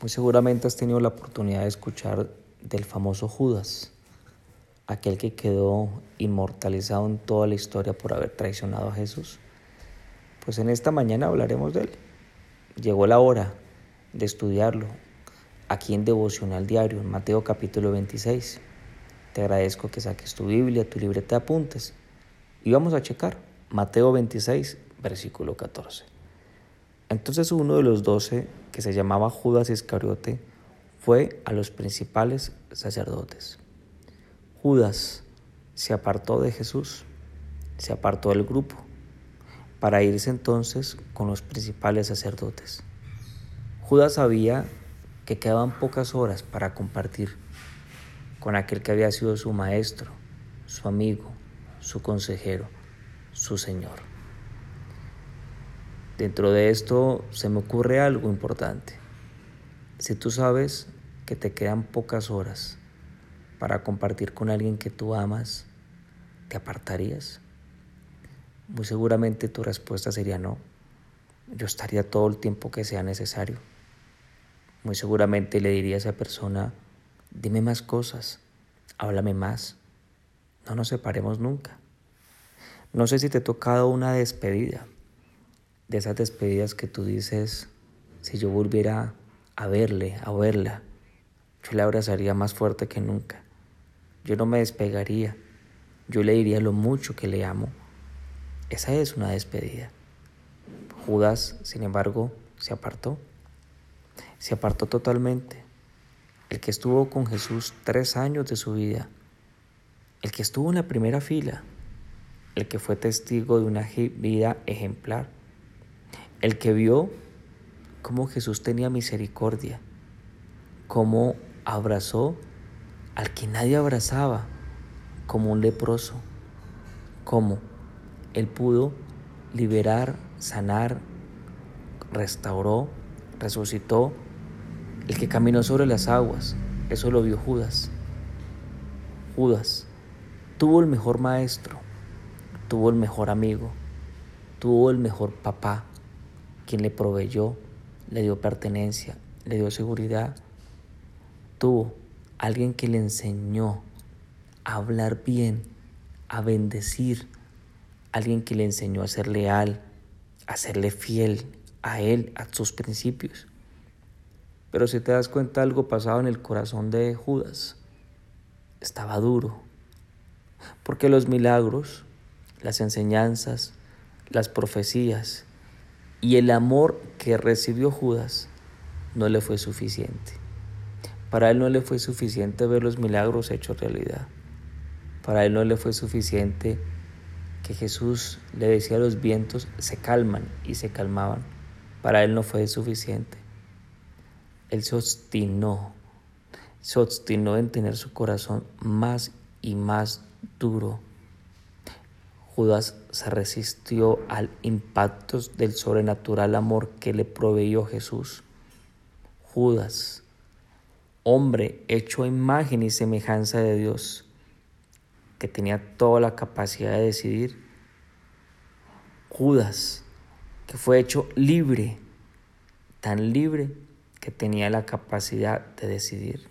Muy seguramente has tenido la oportunidad de escuchar del famoso Judas, aquel que quedó inmortalizado en toda la historia por haber traicionado a Jesús. Pues en esta mañana hablaremos de él. Llegó la hora de estudiarlo aquí en Devocional Diario, en Mateo capítulo 26. Te agradezco que saques tu Biblia, tu libreta de apuntes y vamos a checar Mateo 26, versículo 14. Entonces uno de los doce, que se llamaba Judas Iscariote, fue a los principales sacerdotes. Judas se apartó de Jesús, se apartó del grupo, para irse entonces con los principales sacerdotes. Judas sabía que quedaban pocas horas para compartir con aquel que había sido su maestro, su amigo, su consejero, su Señor. Dentro de esto se me ocurre algo importante. Si tú sabes que te quedan pocas horas para compartir con alguien que tú amas, ¿te apartarías? Muy seguramente tu respuesta sería no. Yo estaría todo el tiempo que sea necesario. Muy seguramente le diría a esa persona, dime más cosas, háblame más, no nos separemos nunca. No sé si te ha tocado una despedida de esas despedidas que tú dices, si yo volviera a verle, a verla, yo le abrazaría más fuerte que nunca. Yo no me despegaría. Yo le diría lo mucho que le amo. Esa es una despedida. Judas, sin embargo, se apartó. Se apartó totalmente. El que estuvo con Jesús tres años de su vida. El que estuvo en la primera fila. El que fue testigo de una vida ejemplar el que vio cómo Jesús tenía misericordia, cómo abrazó al que nadie abrazaba, como un leproso, cómo él pudo liberar, sanar, restauró, resucitó, el que caminó sobre las aguas, eso lo vio Judas. Judas tuvo el mejor maestro, tuvo el mejor amigo, tuvo el mejor papá, quien le proveyó, le dio pertenencia, le dio seguridad. Tuvo alguien que le enseñó a hablar bien, a bendecir, alguien que le enseñó a ser leal, a serle fiel a él, a sus principios. Pero si te das cuenta algo pasado en el corazón de Judas, estaba duro, porque los milagros, las enseñanzas, las profecías y el amor que recibió Judas no le fue suficiente. Para él no le fue suficiente ver los milagros hechos realidad. Para él no le fue suficiente que Jesús le decía a los vientos, se calman y se calmaban. Para él no fue suficiente. Él se obstinó, se obstinó en tener su corazón más y más duro Judas se resistió al impacto del sobrenatural amor que le proveyó Jesús. Judas, hombre hecho a imagen y semejanza de Dios, que tenía toda la capacidad de decidir. Judas, que fue hecho libre, tan libre que tenía la capacidad de decidir.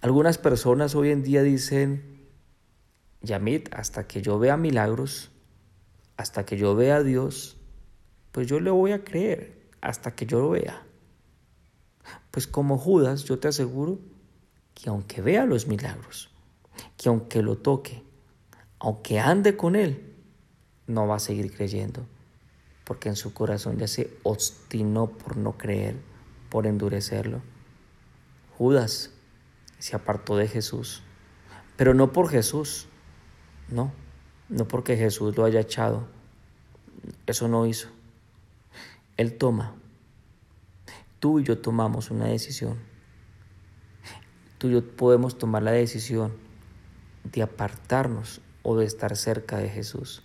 Algunas personas hoy en día dicen, Yamit, hasta que yo vea milagros, hasta que yo vea a Dios, pues yo le voy a creer hasta que yo lo vea. Pues como Judas, yo te aseguro que aunque vea los milagros, que aunque lo toque, aunque ande con él, no va a seguir creyendo, porque en su corazón ya se obstinó por no creer, por endurecerlo. Judas se apartó de Jesús, pero no por Jesús, no, no porque Jesús lo haya echado. Eso no hizo. Él toma. Tú y yo tomamos una decisión. Tú y yo podemos tomar la decisión de apartarnos o de estar cerca de Jesús.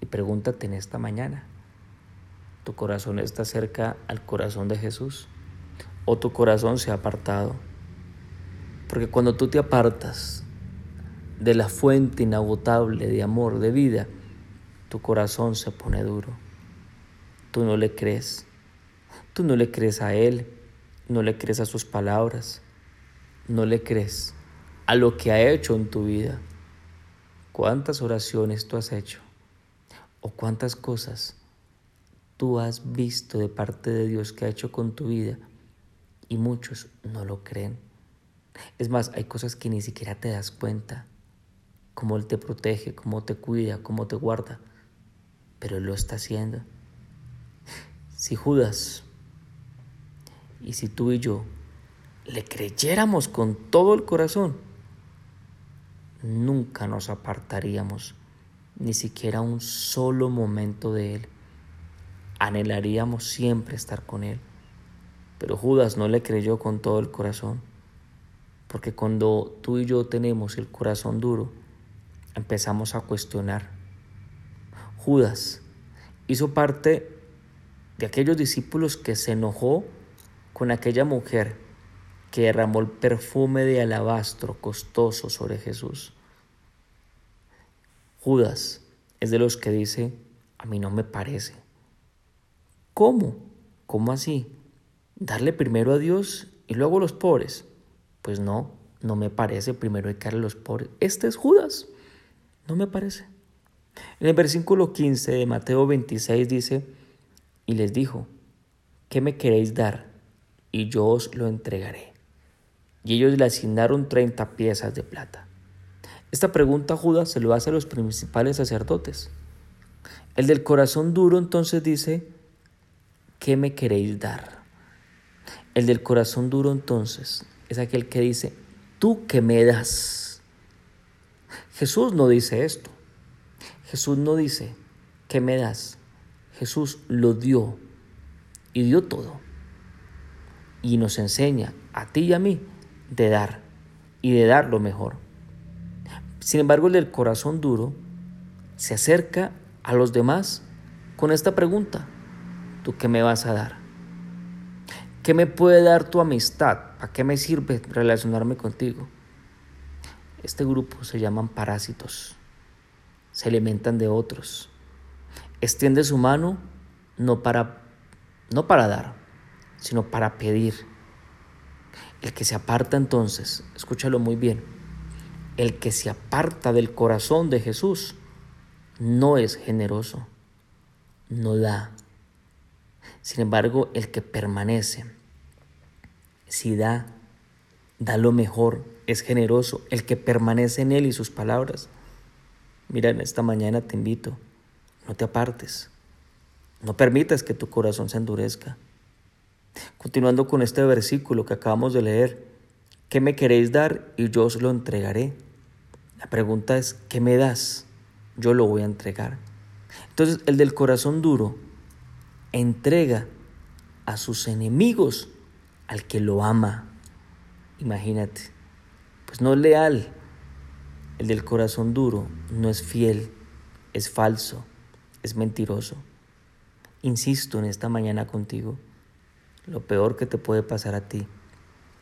Y pregúntate en esta mañana, ¿tu corazón está cerca al corazón de Jesús? ¿O tu corazón se ha apartado? Porque cuando tú te apartas de la fuente inagotable de amor, de vida, tu corazón se pone duro. Tú no le crees. Tú no le crees a Él. no le crees a sus palabras, no le crees a lo que ha hecho en tu vida. ¿Cuántas oraciones tú has hecho? ¿O cuántas cosas tú has visto de parte de Dios que ha hecho con tu vida? Y muchos no lo creen. Es más, hay cosas que ni siquiera te das cuenta. Cómo Él te protege, cómo te cuida, cómo te guarda. Pero Él lo está haciendo. Si Judas y si tú y yo le creyéramos con todo el corazón, nunca nos apartaríamos ni siquiera un solo momento de Él. Anhelaríamos siempre estar con Él. Pero Judas no le creyó con todo el corazón, porque cuando tú y yo tenemos el corazón duro, empezamos a cuestionar. Judas hizo parte de aquellos discípulos que se enojó con aquella mujer que derramó el perfume de alabastro costoso sobre Jesús. Judas es de los que dice, a mí no me parece. ¿Cómo? ¿Cómo así? ¿Darle primero a Dios y luego a los pobres? Pues no, no me parece primero hay que darle a los pobres. Este es Judas, no me parece. En el versículo 15 de Mateo 26 dice, y les dijo, ¿qué me queréis dar? y yo os lo entregaré. Y ellos le asignaron treinta piezas de plata. Esta pregunta Judas se lo hace a los principales sacerdotes. El del corazón duro entonces dice, ¿qué me queréis dar? El del corazón duro entonces es aquel que dice, ¿tú qué me das? Jesús no dice esto. Jesús no dice, ¿qué me das? Jesús lo dio y dio todo y nos enseña a ti y a mí de dar y de dar lo mejor. Sin embargo, el corazón duro se acerca a los demás con esta pregunta, ¿tú qué me vas a dar? ¿Qué me puede dar tu amistad? ¿Para qué me sirve relacionarme contigo? Este grupo se llaman parásitos, se alimentan de otros, extiende su mano no para, no para dar, sino para pedir. El que se aparta entonces, escúchalo muy bien, el que se aparta del corazón de Jesús no es generoso, no da. Sin embargo, el que permanece, si da, da lo mejor, es generoso, el que permanece en Él y sus palabras. Mira, en esta mañana te invito, no te apartes, no permitas que tu corazón se endurezca. Continuando con este versículo que acabamos de leer, ¿qué me queréis dar y yo os lo entregaré? La pregunta es, ¿qué me das? Yo lo voy a entregar. Entonces, el del corazón duro entrega a sus enemigos al que lo ama. Imagínate, pues no es leal. El del corazón duro no es fiel, es falso, es mentiroso. Insisto en esta mañana contigo lo peor que te puede pasar a ti,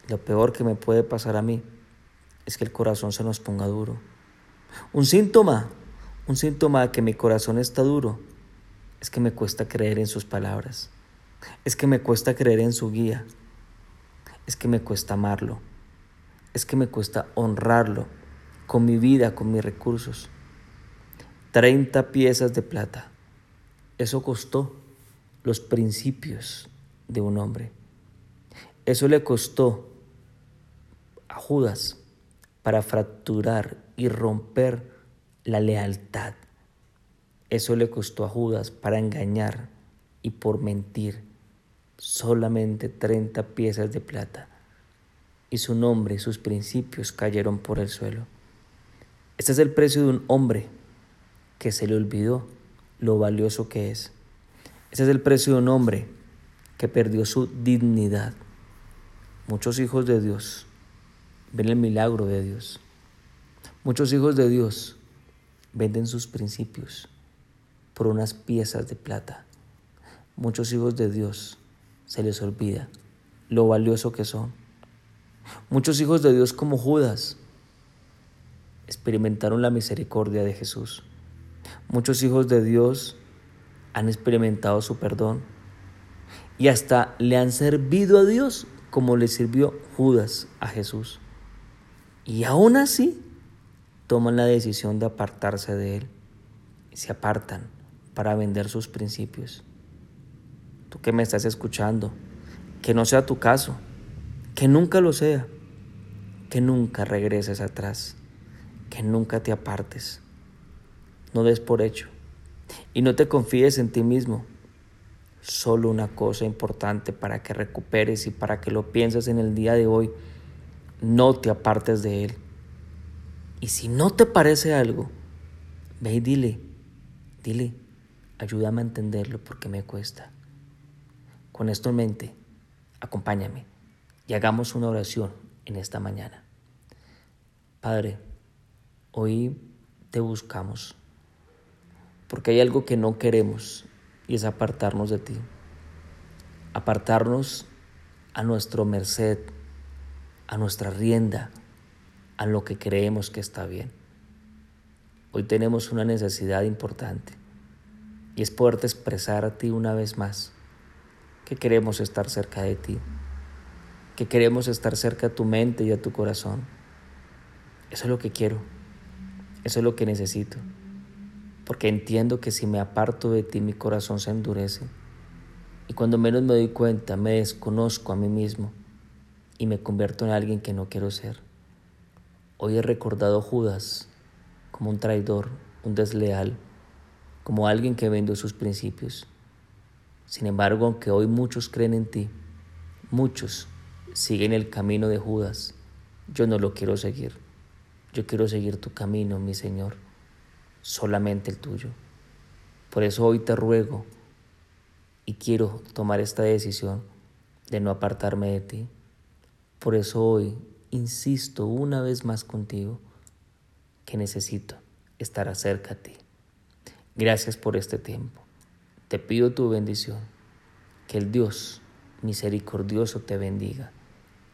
lo peor que me puede pasar a mí, es que el corazón se nos ponga duro. Un síntoma, un síntoma de que mi corazón está duro, es que me cuesta creer en sus palabras, es que me cuesta creer en su guía, es que me cuesta amarlo, es que me cuesta honrarlo con mi vida, con mis recursos. 30 piezas de plata. Eso costó los principios de un hombre. Eso le costó a Judas para fracturar y romper la lealtad. Eso le costó a Judas para engañar y por mentir solamente 30 piezas de plata. Y su nombre sus principios cayeron por el suelo. Este es el precio de un hombre que se le olvidó lo valioso que es. Este es el precio de un hombre que perdió su dignidad. Muchos hijos de Dios ven el milagro de Dios. Muchos hijos de Dios venden sus principios por unas piezas de plata. Muchos hijos de Dios se les olvida lo valioso que son. Muchos hijos de Dios como Judas experimentaron la misericordia de Jesús. Muchos hijos de Dios han experimentado su perdón y hasta le han servido a Dios como le sirvió Judas a Jesús. Y aún así toman la decisión de apartarse de él. Se apartan para vender sus principios. Tú que me estás escuchando, que no sea tu caso, que nunca lo sea, que nunca regreses atrás, que nunca te apartes. No des por hecho y no te confíes en ti mismo. Solo una cosa importante para que recuperes y para que lo pienses en el día de hoy, no te apartes de él. Y si no te parece algo, ve y dile, dile, ayúdame a entenderlo porque me cuesta. Con esto en mente, acompáñame y hagamos una oración en esta mañana. Padre, hoy te buscamos porque hay algo que no queremos y es apartarnos de ti. Apartarnos a nuestro merced, a nuestra rienda, a lo que creemos que está bien. Hoy tenemos una necesidad importante y es poderte expresar a ti una vez más que queremos estar cerca de ti, que queremos estar cerca de tu mente y a tu corazón. Eso es lo que quiero, eso es lo que necesito, porque entiendo que si me aparto de ti mi corazón se endurece y cuando menos me doy cuenta me desconozco a mí mismo y me convierto en alguien que no quiero ser. Hoy he recordado a Judas como un traidor, un desleal, como alguien que vende sus principios. Sin embargo, aunque hoy muchos creen en ti, muchos siguen el camino de Judas, yo no lo quiero seguir. Yo quiero seguir tu camino, mi Señor, solamente el tuyo. Por eso hoy te ruego y quiero tomar esta decisión de no apartarme de ti. Por eso hoy insisto una vez más contigo que necesito estar cerca a ti. Gracias por este tiempo. Te pido tu bendición, que el Dios misericordioso te bendiga.